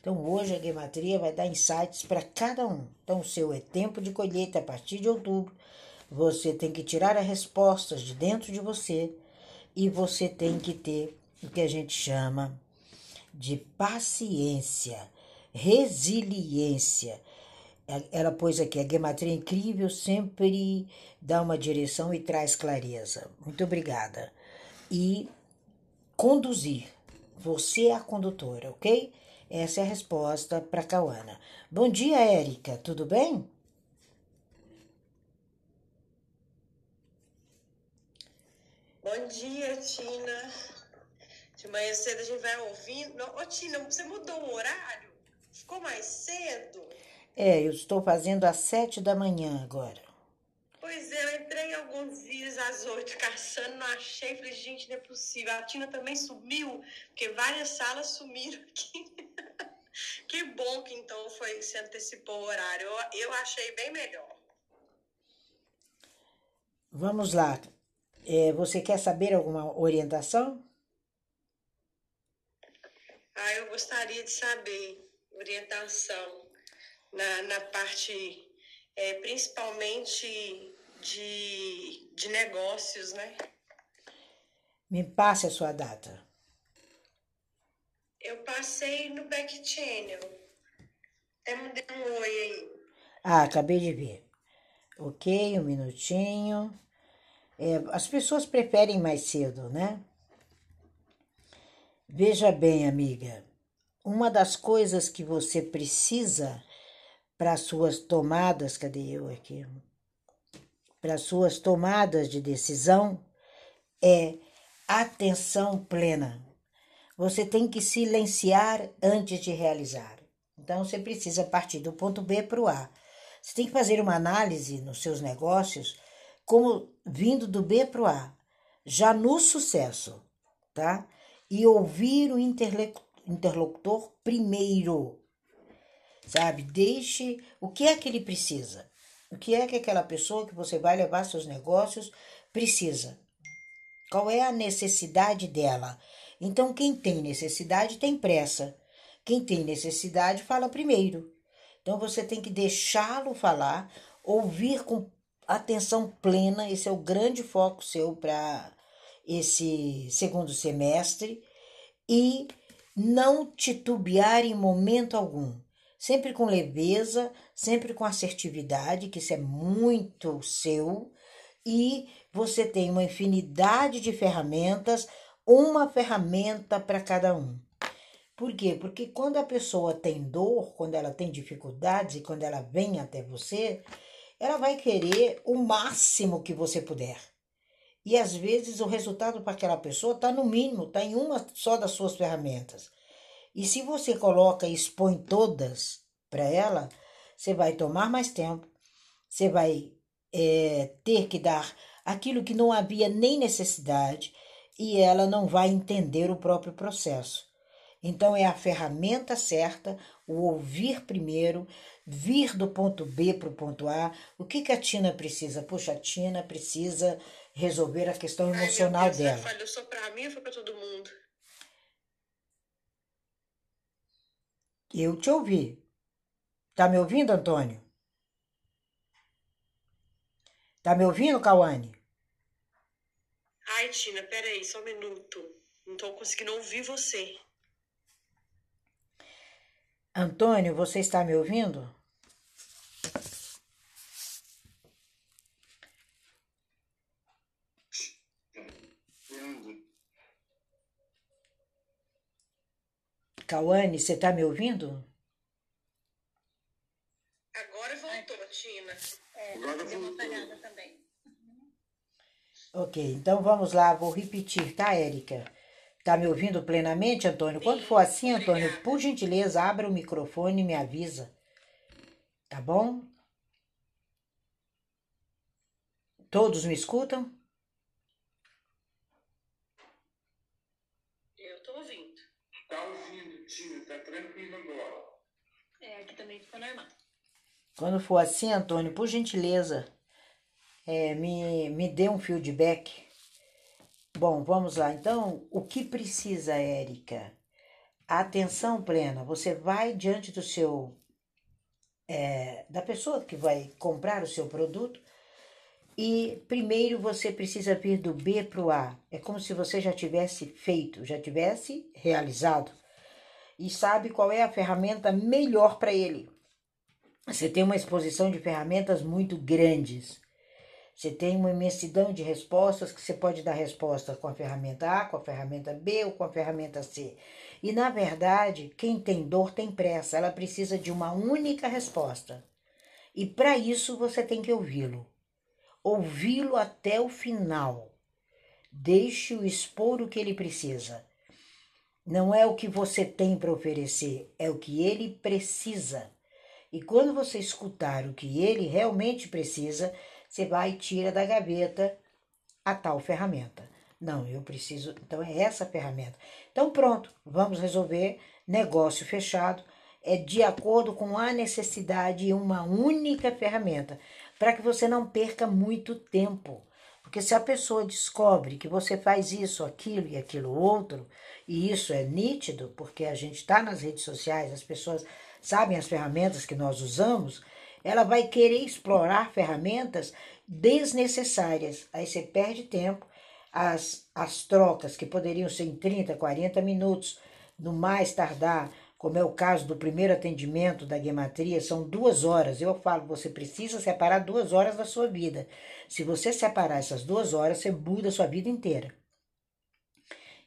Então, hoje a gematria vai dar insights para cada um. Então, o seu é tempo de colheita a partir de outubro. Você tem que tirar as respostas de dentro de você e você tem que ter o que a gente chama de paciência, resiliência. Ela pôs aqui, a gematria incrível sempre dá uma direção e traz clareza. Muito obrigada. E conduzir. Você é a condutora, ok? Essa é a resposta para Cauana. Bom dia, Érica. Tudo bem? Bom dia, Tina. De manhã cedo a gente vai ouvindo. Ô, Tina, você mudou o horário? Ficou mais cedo? É, eu estou fazendo às sete da manhã agora. Pois é, eu entrei alguns dias às oito caçando, não achei. Falei, gente, não é possível. A Tina também sumiu, porque várias salas sumiram aqui. Que bom que então foi se antecipou o horário. Eu, eu achei bem melhor. Vamos lá. É, você quer saber alguma orientação? Ah, eu gostaria de saber orientação na, na parte, é, principalmente de, de negócios, né? Me passe a sua data. Eu passei no back channel. Até mandei um oi aí. Ah, acabei de ver. Ok, um minutinho. É, as pessoas preferem mais cedo, né? Veja bem, amiga, uma das coisas que você precisa para suas tomadas, cadê eu aqui? Para suas tomadas de decisão é atenção plena. Você tem que silenciar antes de realizar. Então você precisa partir do ponto B para o A. Você tem que fazer uma análise nos seus negócios como vindo do B para o A, já no sucesso, tá? e ouvir o interlocutor primeiro. Sabe? Deixe o que é que ele precisa. O que é que aquela pessoa que você vai levar seus negócios precisa? Qual é a necessidade dela? Então, quem tem necessidade tem pressa. Quem tem necessidade fala primeiro. Então, você tem que deixá-lo falar, ouvir com atenção plena. Esse é o grande foco seu para esse segundo semestre e não titubear em momento algum. Sempre com leveza, sempre com assertividade, que isso é muito seu, e você tem uma infinidade de ferramentas, uma ferramenta para cada um. Por quê? Porque quando a pessoa tem dor, quando ela tem dificuldades e quando ela vem até você, ela vai querer o máximo que você puder. E às vezes o resultado para aquela pessoa está no mínimo, está em uma só das suas ferramentas. E se você coloca e expõe todas para ela, você vai tomar mais tempo, você vai é, ter que dar aquilo que não havia nem necessidade e ela não vai entender o próprio processo. Então é a ferramenta certa, o ouvir primeiro, vir do ponto B para o ponto A. O que, que a Tina precisa? Puxa, a Tina precisa resolver a questão emocional Ai, Deus, dela. Falhou só para mim ou foi para todo mundo? Eu te ouvi. Tá me ouvindo, Antônio? Tá me ouvindo, Cauane? Ai, Tina, peraí, só um minuto. Não tô conseguindo ouvir você. Antônio, você está me ouvindo? Cauane, você está me ouvindo? Agora voltou, Tina. É, Agora deu uma falhada também. Ok, então vamos lá, vou repetir, tá, Érica? Tá me ouvindo plenamente, Antônio? Quando for assim, Antônio, por gentileza, abra o microfone e me avisa. Tá bom? Todos me escutam? Eu tô ouvindo. Tá ouvindo, Tina, tá tranquilo agora. É, aqui também ficou normal. Quando for assim, Antônio, por gentileza, é, me, me dê um feedback. Bom, vamos lá. Então, o que precisa, Érica? atenção plena. Você vai diante do seu é, da pessoa que vai comprar o seu produto e primeiro você precisa vir do B para o A. É como se você já tivesse feito, já tivesse realizado e sabe qual é a ferramenta melhor para ele. Você tem uma exposição de ferramentas muito grandes. Você tem uma imensidão de respostas que você pode dar resposta com a ferramenta A, com a ferramenta B ou com a ferramenta C. E na verdade, quem tem dor tem pressa, ela precisa de uma única resposta. E para isso você tem que ouvi-lo. Ouvi-lo até o final. Deixe-o expor o que ele precisa. Não é o que você tem para oferecer, é o que ele precisa. E quando você escutar o que ele realmente precisa, você vai e tira da gaveta a tal ferramenta. Não, eu preciso. Então é essa ferramenta. Então pronto, vamos resolver. Negócio fechado. É de acordo com a necessidade e uma única ferramenta, para que você não perca muito tempo. Porque se a pessoa descobre que você faz isso, aquilo e aquilo outro, e isso é nítido, porque a gente está nas redes sociais, as pessoas sabem as ferramentas que nós usamos, ela vai querer explorar ferramentas desnecessárias. Aí você perde tempo. As, as trocas que poderiam ser em 30, 40 minutos, no mais tardar, como é o caso do primeiro atendimento da gematria, são duas horas. Eu falo, você precisa separar duas horas da sua vida. Se você separar essas duas horas, você muda a sua vida inteira.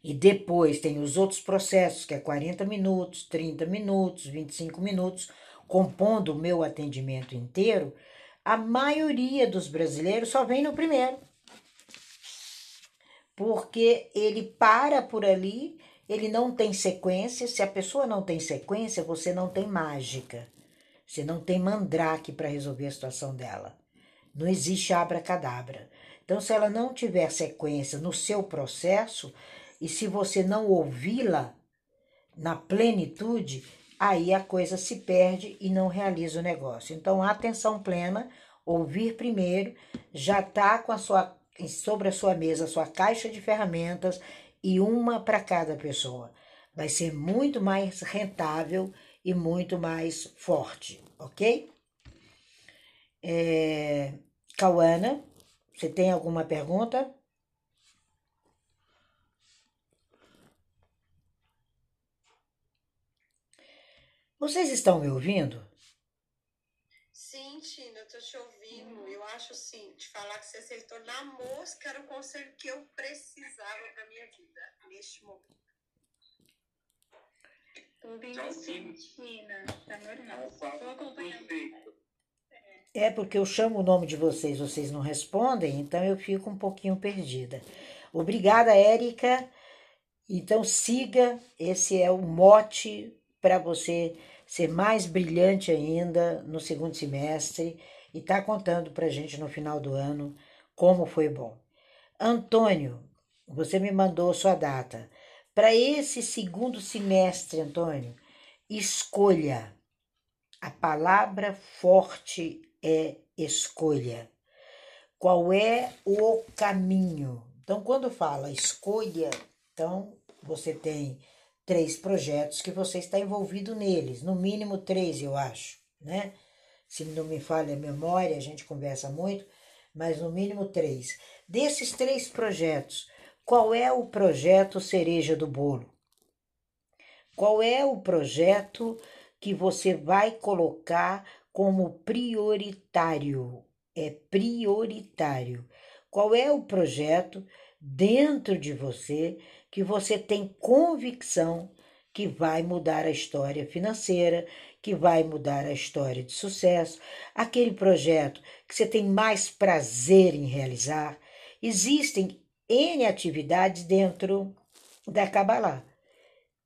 E depois tem os outros processos, que é 40 minutos, 30 minutos, 25 minutos, compondo o meu atendimento inteiro, a maioria dos brasileiros só vem no primeiro. Porque ele para por ali, ele não tem sequência. Se a pessoa não tem sequência, você não tem mágica. Você não tem mandrake para resolver a situação dela. Não existe abracadabra. Então, se ela não tiver sequência no seu processo, e se você não ouvi-la na plenitude, aí a coisa se perde e não realiza o negócio. Então, atenção plena, ouvir primeiro, já está com a sua sobre a sua mesa a sua caixa de ferramentas e uma para cada pessoa. Vai ser muito mais rentável e muito mais forte, ok? É, Cauana, você tem alguma pergunta? Vocês estão me ouvindo? Sim, Tina, eu tô te ouvindo. Eu acho assim, te falar que você acertou na mosca era o conselho que eu precisava para minha vida neste momento. Tô ouvindo sim, Tina. Tá normal. Tô acompanhando. É porque eu chamo o nome de vocês, vocês não respondem, então eu fico um pouquinho perdida. Obrigada, Érica. Então siga, esse é o mote para você ser mais brilhante ainda no segundo semestre e tá contando para a gente no final do ano como foi bom. Antônio, você me mandou sua data. Para esse segundo semestre, Antônio, escolha. A palavra forte é escolha. Qual é o caminho? Então, quando fala escolha, então você tem três projetos que você está envolvido neles, no mínimo três, eu acho, né? Se não me falha a memória, a gente conversa muito, mas no mínimo três. Desses três projetos, qual é o projeto cereja do bolo? Qual é o projeto que você vai colocar como prioritário? É prioritário. Qual é o projeto dentro de você que você tem convicção que vai mudar a história financeira, que vai mudar a história de sucesso, aquele projeto que você tem mais prazer em realizar. Existem N atividades dentro da Kabbalah.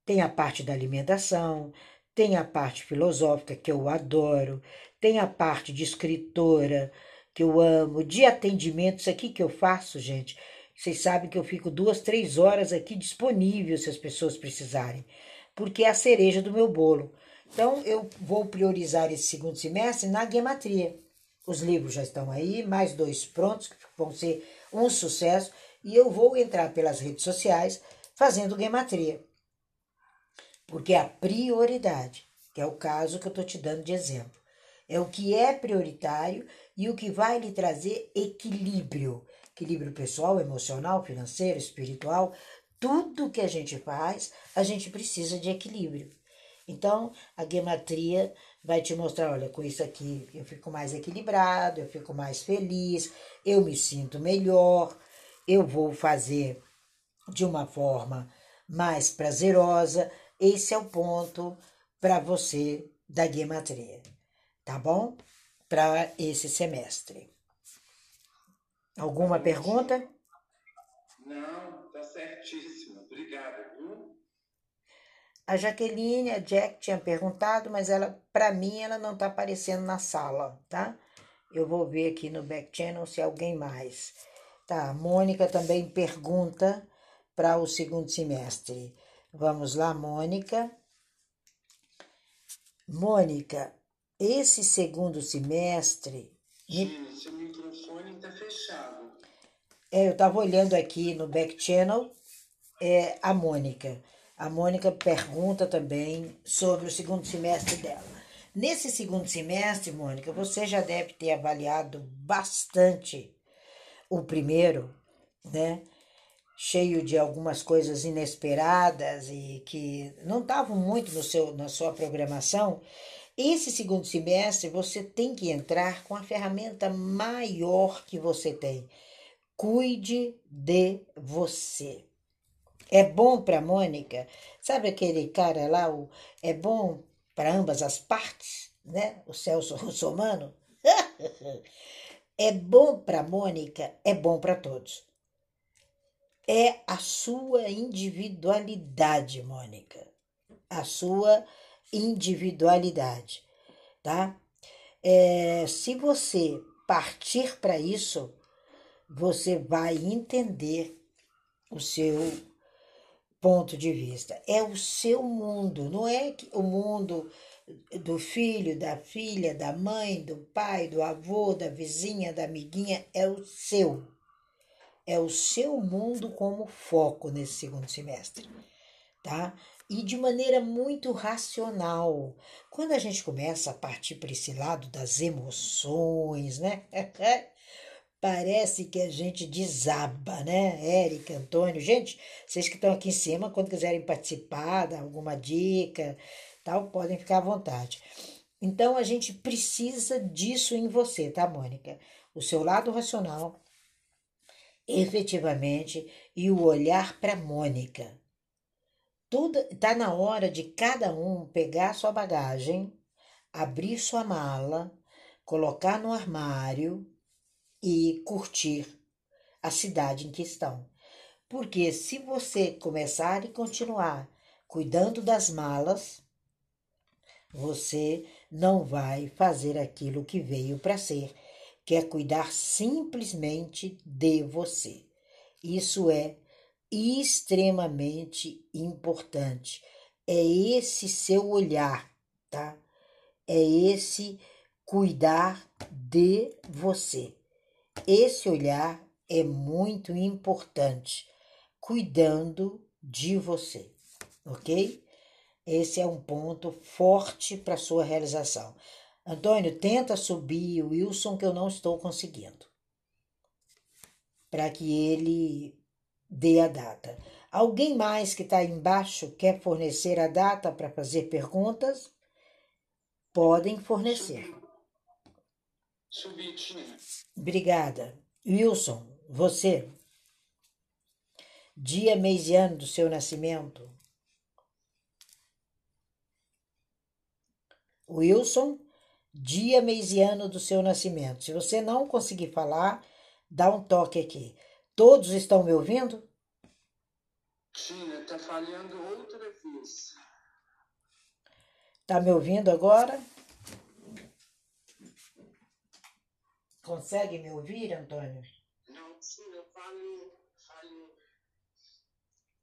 Tem a parte da alimentação, tem a parte filosófica, que eu adoro, tem a parte de escritora, que eu amo, de atendimento, isso aqui que eu faço, gente, vocês sabem que eu fico duas, três horas aqui disponível se as pessoas precisarem, porque é a cereja do meu bolo. Então, eu vou priorizar esse segundo semestre na gematria. Os livros já estão aí, mais dois prontos, que vão ser um sucesso, e eu vou entrar pelas redes sociais fazendo gematria. Porque a prioridade, que é o caso que eu estou te dando de exemplo, é o que é prioritário e o que vai lhe trazer equilíbrio. Equilíbrio pessoal, emocional, financeiro, espiritual. Tudo que a gente faz, a gente precisa de equilíbrio. Então, a gematria vai te mostrar, olha, com isso aqui eu fico mais equilibrado, eu fico mais feliz, eu me sinto melhor, eu vou fazer de uma forma mais prazerosa. Esse é o ponto para você da gematria, tá bom? Para esse semestre. Alguma pergunta? Não, tá certíssimo. Obrigada, viu? A Jaqueline, a Jack tinha perguntado, mas ela, para mim, ela não tá aparecendo na sala, tá? Eu vou ver aqui no back channel se alguém mais. Tá, a Mônica também pergunta para o segundo semestre. Vamos lá, Mônica. Mônica, esse segundo semestre. Gina, seu microfone tá fechado. É, eu estava olhando aqui no back channel é, a Mônica. A Mônica pergunta também sobre o segundo semestre dela. Nesse segundo semestre, Mônica, você já deve ter avaliado bastante o primeiro, né? Cheio de algumas coisas inesperadas e que não estavam muito no seu, na sua programação. Esse segundo semestre você tem que entrar com a ferramenta maior que você tem. Cuide de você. É bom para Mônica, sabe aquele cara lá, o é bom para ambas as partes, né? O Celso Russomano. é bom para Mônica, é bom para todos. É a sua individualidade, Mônica. A sua individualidade, tá? É, se você partir para isso, você vai entender o seu ponto de vista. É o seu mundo, não é o mundo do filho, da filha, da mãe, do pai, do avô, da vizinha, da amiguinha, é o seu. É o seu mundo como foco nesse segundo semestre, tá? E de maneira muito racional. Quando a gente começa a partir para esse lado das emoções, né? parece que a gente desaba, né? Érica, Antônio, gente, vocês que estão aqui em cima, quando quiserem participar, dar alguma dica, tal, podem ficar à vontade. Então a gente precisa disso em você, tá, Mônica? O seu lado racional, efetivamente, e o olhar para Mônica. Tudo tá na hora de cada um pegar sua bagagem, abrir sua mala, colocar no armário e curtir a cidade em questão. Porque se você começar e continuar cuidando das malas, você não vai fazer aquilo que veio para ser, que é cuidar simplesmente de você. Isso é extremamente importante. É esse seu olhar, tá? É esse cuidar de você. Esse olhar é muito importante, cuidando de você, ok? Esse é um ponto forte para sua realização. Antônio, tenta subir o Wilson que eu não estou conseguindo. Para que ele dê a data. Alguém mais que está embaixo quer fornecer a data para fazer perguntas? Podem fornecer. Subitinha. Obrigada. Wilson, você. Dia, mês e ano do seu nascimento. Wilson, dia, mês e ano do seu nascimento. Se você não conseguir falar, dá um toque aqui. Todos estão me ouvindo? Tina, tá falhando outra vez. Tá me ouvindo agora? Consegue me ouvir, Antônio? Não, Tina, falhou, falhou.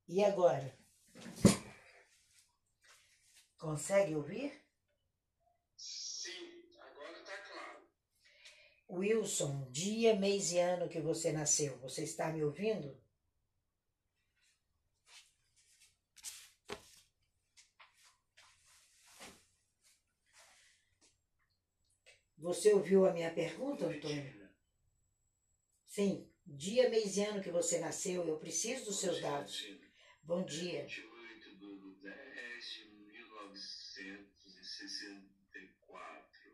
E agora? Consegue ouvir? Sim, agora tá claro. Wilson, dia, mês e ano que você nasceu, você está me ouvindo? Você ouviu a minha pergunta, Antônio? Sim. Dia, mês e ano que você nasceu, eu preciso dos seus dados. Bom dia. 28 do 10 de 1964.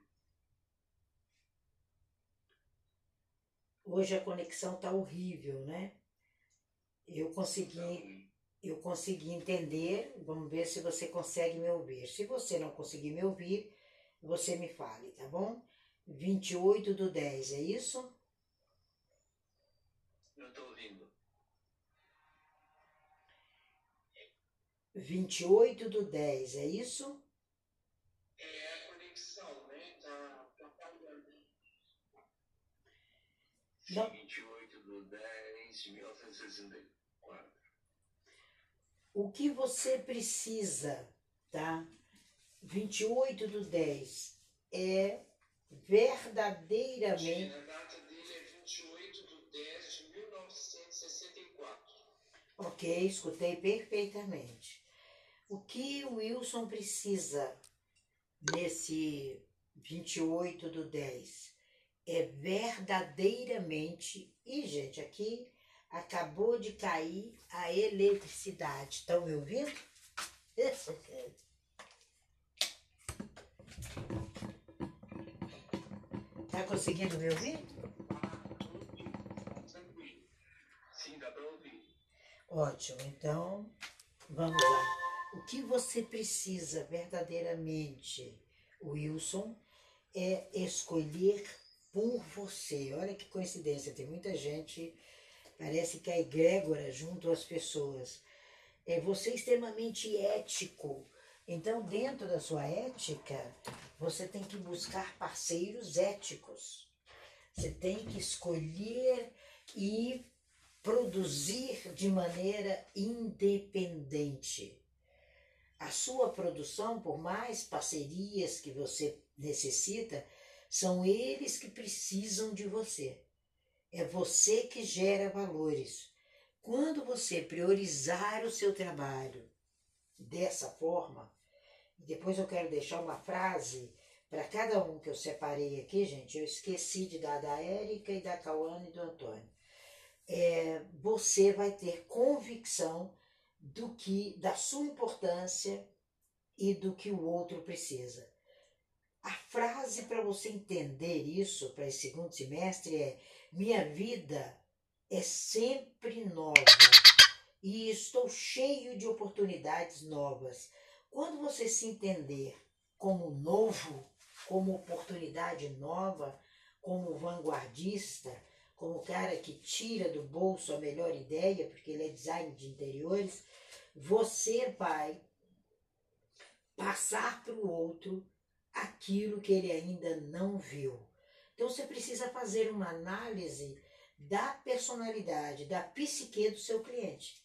Hoje a conexão tá horrível, né? Eu consegui, eu consegui entender. Vamos ver se você consegue me ouvir. Se você não conseguir me ouvir, você me fale, tá bom? 28 do 10, é isso? não estou ouvindo. 28 do 10, é isso? É a conexão, né? Tá, tá falhando. Não. 28 do 10 de 1964. O que você precisa, tá? 28 do 10 é verdadeiramente. A data dele é 28 de 10 de 1964. Ok, escutei perfeitamente. O que o Wilson precisa nesse 28 do 10 é verdadeiramente. E, gente, aqui acabou de cair a eletricidade. Estão me ouvindo? Tá conseguindo me ouvir? Ótimo, então vamos lá. O que você precisa verdadeiramente, Wilson, é escolher por você. Olha que coincidência, tem muita gente, parece que a egrégora junto às pessoas. É você extremamente ético. Então, dentro da sua ética, você tem que buscar parceiros éticos. Você tem que escolher e produzir de maneira independente. A sua produção, por mais parcerias que você necessita, são eles que precisam de você. É você que gera valores. Quando você priorizar o seu trabalho dessa forma, e depois eu quero deixar uma frase para cada um que eu separei aqui, gente, eu esqueci de dar da Érica e da Cauane e do Antônio é, você vai ter convicção do que da sua importância e do que o outro precisa. A frase para você entender isso para esse segundo semestre é: minha vida é sempre nova e estou cheio de oportunidades novas. Quando você se entender como novo, como oportunidade nova, como vanguardista, como cara que tira do bolso a melhor ideia, porque ele é design de interiores, você vai passar para o outro aquilo que ele ainda não viu. Então você precisa fazer uma análise da personalidade, da psique do seu cliente.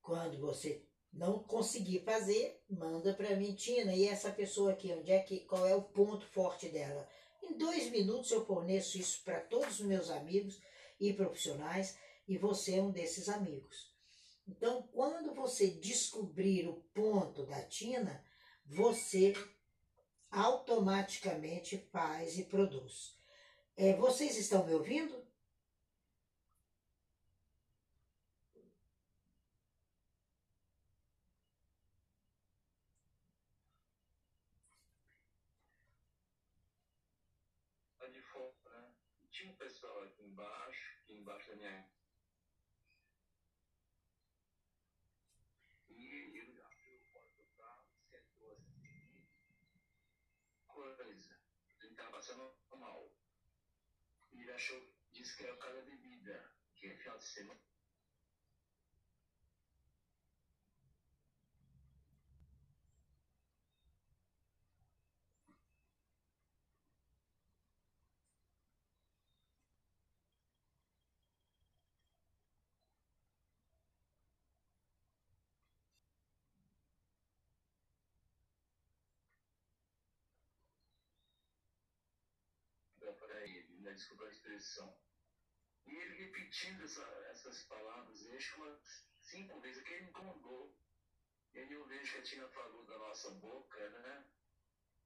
Quando você não conseguir fazer, manda para mim, Tina, e essa pessoa aqui, onde é que, qual é o ponto forte dela? Em dois minutos eu forneço isso para todos os meus amigos e profissionais e você é um desses amigos. Então, quando você descobrir o ponto da Tina, você automaticamente faz e produz. É, vocês estão me ouvindo? Lá de fora, né? Tinha um pessoal aqui embaixo, aqui embaixo da minha. E ele abriu a porta do carro, sentou assim. Coisa. Ele estava passando mal. Ele achou, disse que era o cara da bebida, que é final de semana. para ele, né? desculpa a expressão. E ele repetindo essa, essas palavras, eu acho cinco vezes, que ele incomodou. E aí eu vejo que a Tina falou da nossa boca, né?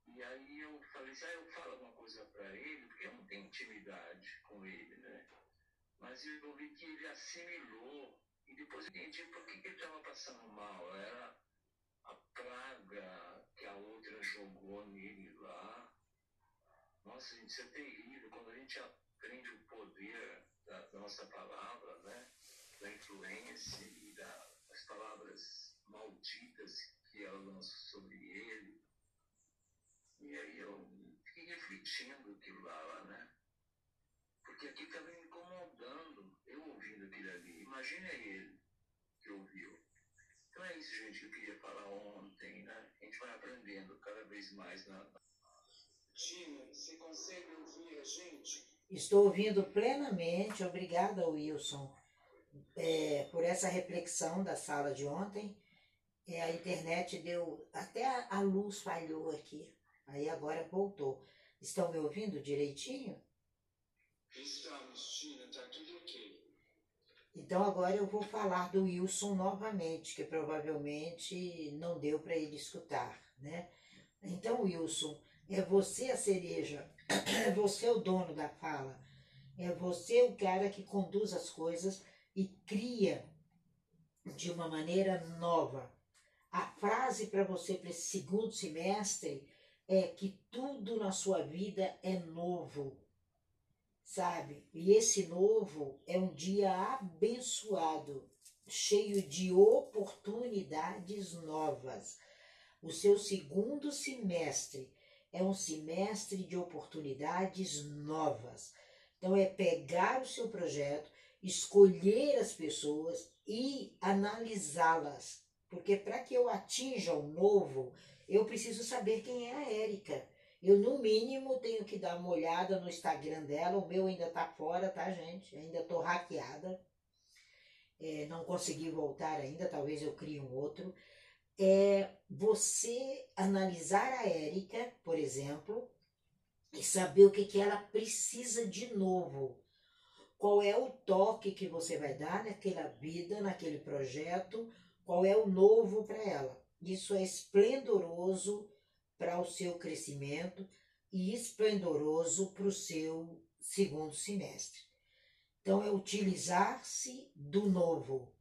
E aí eu falei assim, ah, eu falo alguma coisa para ele, porque eu não tenho intimidade com ele, né? Mas eu vi que ele assimilou e depois eu entendi por que, que ele estava passando mal. Era a praga que a outra jogou nele. Gente, isso é terrível. Quando a gente aprende o poder da, nossa palavra, né? Da influência e da, das palavras malditas que ela lançou sobre ele. E aí eu fiquei refletindo aquilo lá, né? Porque aqui estava me incomodando, eu ouvindo aquilo ali. Imagina ele que ouviu. Então é isso, gente, que eu queria falar ontem, né? A gente vai aprendendo cada vez mais na. Tina, você consegue ouvir a gente? Estou ouvindo plenamente. Obrigada, Wilson, é, por essa reflexão da sala de ontem. É, a internet deu. Até a, a luz falhou aqui. Aí agora voltou. Estão me ouvindo direitinho? Estamos, Tina, tá tudo ok. Então agora eu vou falar do Wilson novamente, que provavelmente não deu para ele escutar, né? Então, Wilson, é você a cereja, é você o dono da fala, é você o cara que conduz as coisas e cria de uma maneira nova. A frase para você para esse segundo semestre é que tudo na sua vida é novo, sabe? E esse novo é um dia abençoado, cheio de oportunidades novas. O seu segundo semestre é um semestre de oportunidades novas. Então é pegar o seu projeto, escolher as pessoas e analisá-las. Porque para que eu atinja o novo, eu preciso saber quem é a Érica. Eu, no mínimo, tenho que dar uma olhada no Instagram dela. O meu ainda tá fora, tá, gente? Ainda tô hackeada. É, não consegui voltar ainda, talvez eu crie um outro. É você analisar a Érica, por exemplo, e saber o que, que ela precisa de novo. Qual é o toque que você vai dar naquela vida, naquele projeto, qual é o novo para ela. Isso é esplendoroso para o seu crescimento e esplendoroso para o seu segundo semestre. Então, é utilizar-se do novo.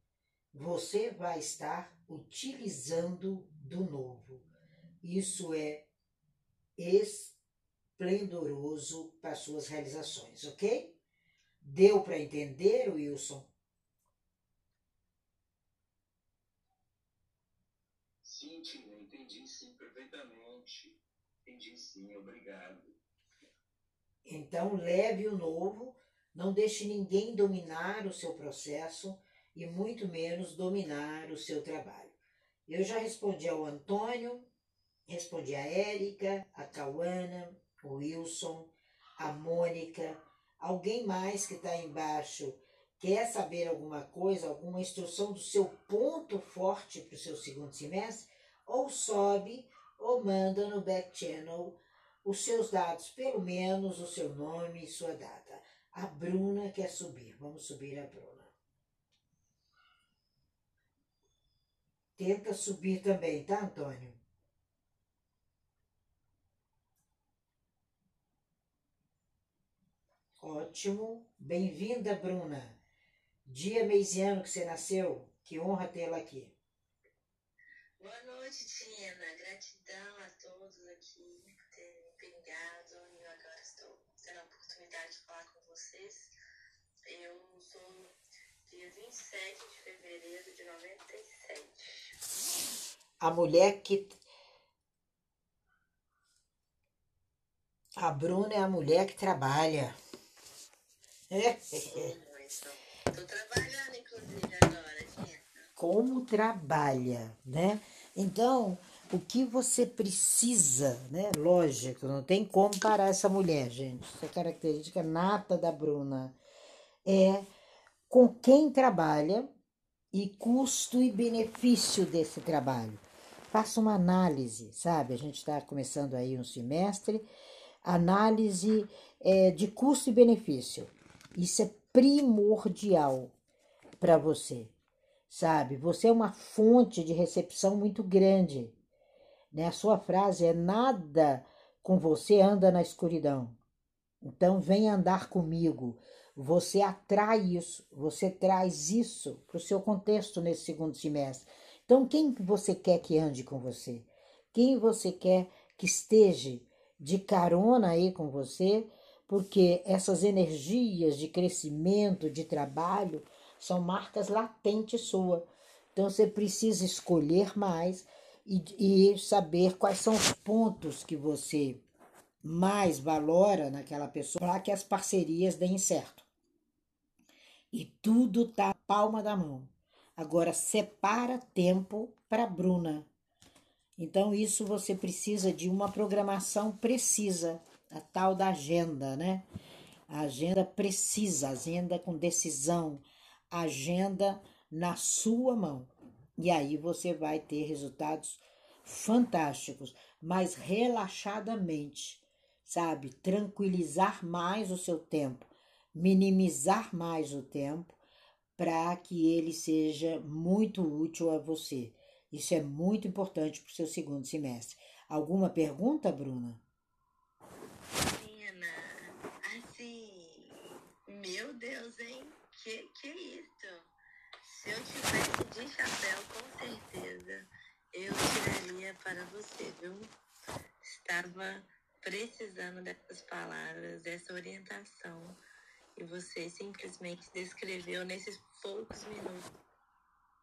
Você vai estar utilizando do novo. Isso é esplendoroso para suas realizações, ok? Deu para entender, Wilson? Sim, Tina, entendi sim, perfeitamente. Entendi sim, obrigado. Então, leve o novo, não deixe ninguém dominar o seu processo e muito menos dominar o seu trabalho. Eu já respondi ao Antônio, respondi a Érica, a Cauana, o Wilson, a Mônica, alguém mais que está embaixo quer saber alguma coisa, alguma instrução do seu ponto forte para o seu segundo semestre, ou sobe ou manda no back channel os seus dados, pelo menos o seu nome e sua data. A Bruna quer subir, vamos subir a Bruna. Tenta subir também, tá, Antônio? Ótimo. Bem-vinda, Bruna. Dia meisiano que você nasceu. Que honra tê-la aqui. Boa noite, Tina. Gratidão a todos aqui por terem me pingado. E eu agora estou tendo a oportunidade de falar com vocês. Eu sou dia 27 de fevereiro de 97. A mulher que. A Bruna é a mulher que trabalha. É. Estou trabalhando, inclusive, agora, Tina. Como trabalha, né? Então, o que você precisa, né? Lógico, não tem como parar essa mulher, gente. É característica nata da Bruna. É com quem trabalha e custo e benefício desse trabalho. Faça uma análise, sabe? A gente está começando aí um semestre, análise é, de custo e benefício. Isso é primordial para você, sabe? Você é uma fonte de recepção muito grande. Né? A sua frase é nada com você anda na escuridão. Então, vem andar comigo. Você atrai isso, você traz isso para o seu contexto nesse segundo semestre. Então, quem você quer que ande com você? Quem você quer que esteja de carona aí com você? Porque essas energias de crescimento, de trabalho, são marcas latentes sua. Então, você precisa escolher mais e, e saber quais são os pontos que você mais valora naquela pessoa para que as parcerias deem certo. E tudo tá palma da mão. Agora separa tempo para Bruna. Então isso você precisa de uma programação precisa, a tal da agenda, né? A agenda precisa, agenda com decisão, agenda na sua mão. E aí você vai ter resultados fantásticos, mas relaxadamente, sabe? Tranquilizar mais o seu tempo, minimizar mais o tempo para que ele seja muito útil a você. Isso é muito importante para o seu segundo semestre. Alguma pergunta, Bruna? Menina, assim, meu Deus, hein? Que, que isso? Se eu tivesse de chapéu, com certeza, eu tiraria para você, viu? Estava precisando dessas palavras, dessa orientação. E você simplesmente descreveu nesses poucos minutos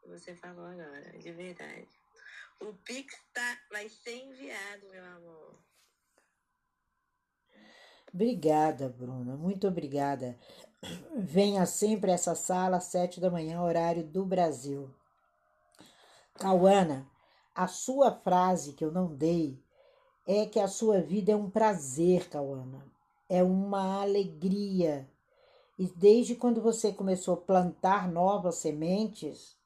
que você falou agora, de verdade. O Pix tá, vai ser enviado, meu amor. Obrigada, Bruna. Muito obrigada. Venha sempre a essa sala às sete da manhã, horário do Brasil. Cauana, a sua frase que eu não dei é que a sua vida é um prazer, Cauana. É uma alegria. E desde quando você começou a plantar novas sementes,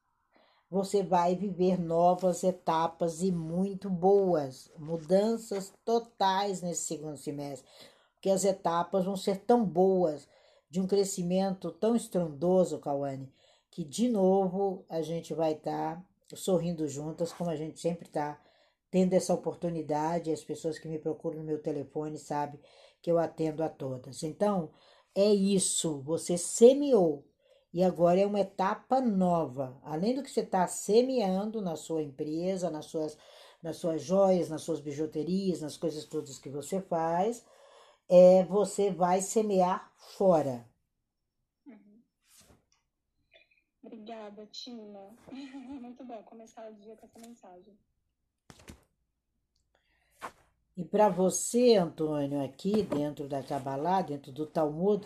você vai viver novas etapas e muito boas, mudanças totais nesse segundo semestre, porque as etapas vão ser tão boas, de um crescimento tão estrondoso, Cauane, que de novo a gente vai estar tá sorrindo juntas, como a gente sempre está tendo essa oportunidade. As pessoas que me procuram no meu telefone sabem que eu atendo a todas. Então, é isso, você semeou e agora é uma etapa nova. Além do que você está semeando na sua empresa, nas suas, nas suas joias, nas suas bijuterias, nas coisas todas que você faz, é você vai semear fora. Uhum. Obrigada, Tina. Muito bom começar o dia com essa mensagem. E para você, Antônio, aqui dentro da Kabbalah, dentro do Talmud,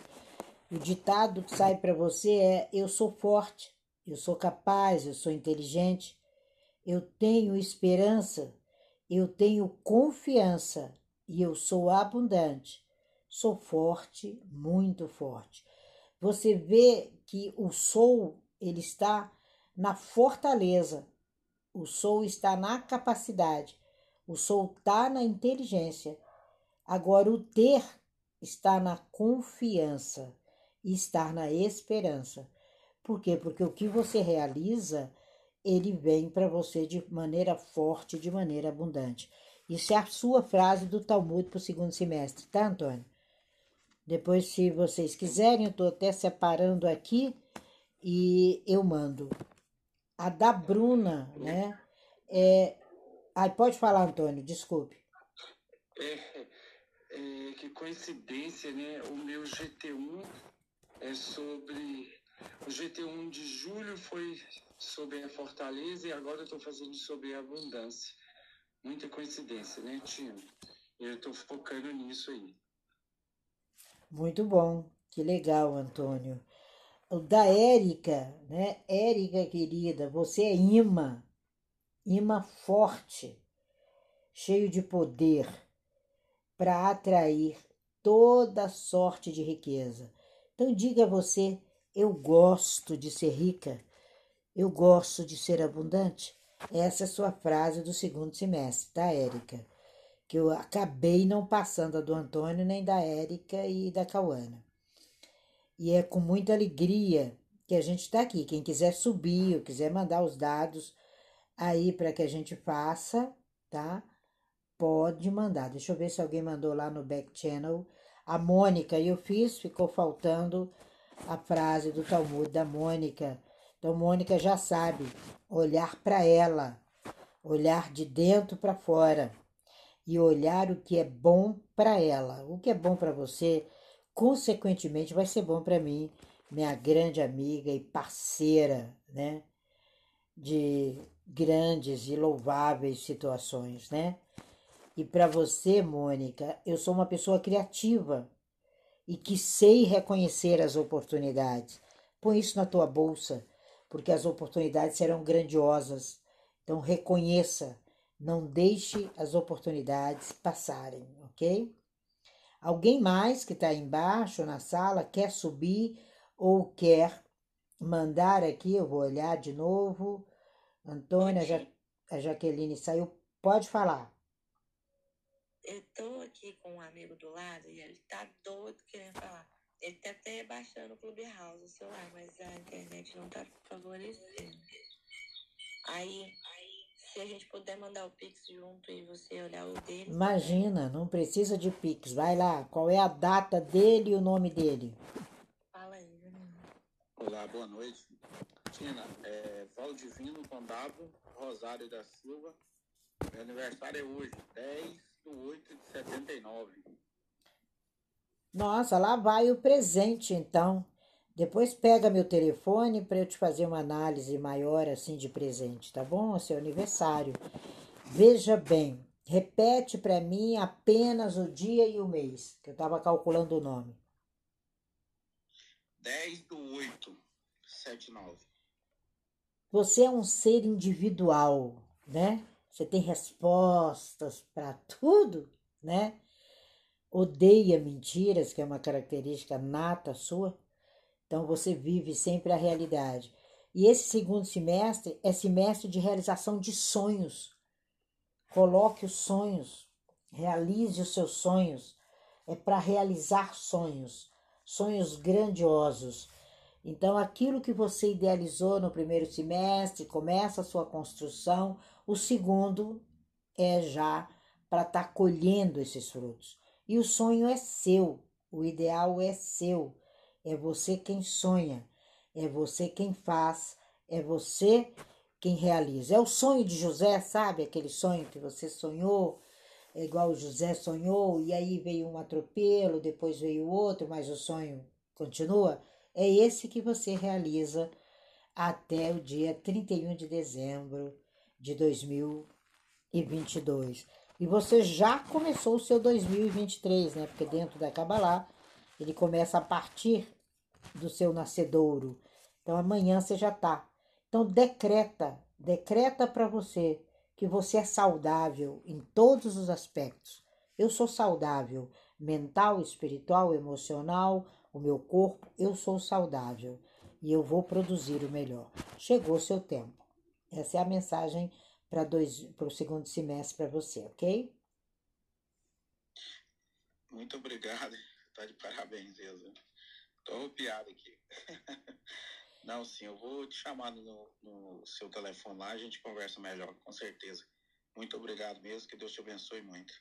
o ditado que sai para você é: Eu sou forte, eu sou capaz, eu sou inteligente, eu tenho esperança, eu tenho confiança e eu sou abundante. Sou forte, muito forte. Você vê que o sou, ele está na fortaleza, o sou está na capacidade, o sou está na inteligência. Agora, o ter está na confiança e estar na esperança. Por quê? Porque o que você realiza, ele vem para você de maneira forte, de maneira abundante. Isso é a sua frase do Talmud para o segundo semestre, tá, Antônio? Depois, se vocês quiserem, eu estou até separando aqui e eu mando. A da Bruna, né? É... Ai, pode falar, Antônio, desculpe. É, é, que coincidência, né? O meu GT1 é sobre. O GT1 de julho foi sobre a fortaleza e agora eu estou fazendo sobre a abundância. Muita coincidência, né, Tino? Eu estou focando nisso aí. Muito bom, que legal, Antônio. O da Érica, né? Érica querida, você é imã, imã forte, cheio de poder para atrair toda sorte de riqueza. Então diga a você: eu gosto de ser rica, eu gosto de ser abundante. Essa é a sua frase do segundo semestre, tá, Érica? Que eu acabei não passando a do Antônio, nem da Érica e da Cauana. E é com muita alegria que a gente está aqui. Quem quiser subir, ou quiser mandar os dados aí para que a gente faça, tá? Pode mandar. Deixa eu ver se alguém mandou lá no back channel a Mônica, eu fiz, ficou faltando a frase do Talmud da Mônica. Então, Mônica já sabe olhar para ela, olhar de dentro para fora e olhar o que é bom para ela. O que é bom para você, consequentemente, vai ser bom para mim, minha grande amiga e parceira, né? De grandes e louváveis situações, né? E para você, Mônica, eu sou uma pessoa criativa e que sei reconhecer as oportunidades. Põe isso na tua bolsa, porque as oportunidades serão grandiosas. Então reconheça, não deixe as oportunidades passarem, ok? Alguém mais que está embaixo na sala quer subir ou quer mandar aqui? Eu vou olhar de novo. Antônia, ja, a Jaqueline saiu. Pode falar. Eu tô aqui com um amigo do lado e ele tá doido querendo falar. Ele tá até baixando o Clubhouse, o celular, mas a internet não tá favorecendo. Aí, se a gente puder mandar o Pix junto e você olhar o dele. Imagina, não precisa de Pix. Vai lá, qual é a data dele e o nome dele? Fala aí. Olá, boa noite. Tina, é Valdivino Condado, Rosário da Silva. Meu aniversário é hoje, 10 de 8 de 79. Nossa, lá vai o presente, então. Depois pega meu telefone para eu te fazer uma análise maior assim de presente, tá bom? É seu aniversário. Veja bem, repete para mim apenas o dia e o mês, que eu estava calculando o nome. 10 do 8, 79. Você é um ser individual, né? Você tem respostas para tudo, né? Odeia mentiras, que é uma característica nata sua. Então você vive sempre a realidade. E esse segundo semestre é semestre de realização de sonhos. Coloque os sonhos, realize os seus sonhos. É para realizar sonhos, sonhos grandiosos. Então, aquilo que você idealizou no primeiro semestre, começa a sua construção. O segundo é já para estar tá colhendo esses frutos. E o sonho é seu, o ideal é seu. É você quem sonha, é você quem faz, é você quem realiza. É o sonho de José, sabe? Aquele sonho que você sonhou, é igual o José sonhou, e aí veio um atropelo, depois veio outro, mas o sonho continua. É esse que você realiza até o dia 31 de dezembro de 2022. E você já começou o seu 2023, né? Porque dentro da Kabbalah ele começa a partir do seu nascedouro. Então amanhã você já tá. Então decreta, decreta para você que você é saudável em todos os aspectos. Eu sou saudável, mental, espiritual, emocional, o meu corpo, eu sou saudável e eu vou produzir o melhor. Chegou seu tempo. Essa é a mensagem para o segundo semestre para você, ok? Muito obrigado. Tá de parabéns, Elza. Tô arrupiado aqui. Não, sim, eu vou te chamar no, no seu telefone lá, a gente conversa melhor, com certeza. Muito obrigado mesmo, que Deus te abençoe muito.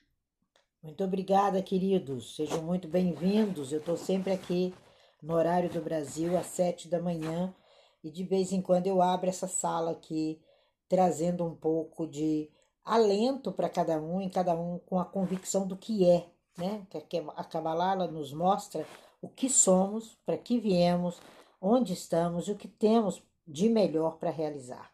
Muito obrigada, queridos. Sejam muito bem-vindos. Eu estou sempre aqui no horário do Brasil, às sete da manhã, e de vez em quando eu abro essa sala aqui, trazendo um pouco de alento para cada um, e cada um com a convicção do que é, né? Que a Kabbalah nos mostra o que somos, para que viemos, onde estamos e o que temos de melhor para realizar.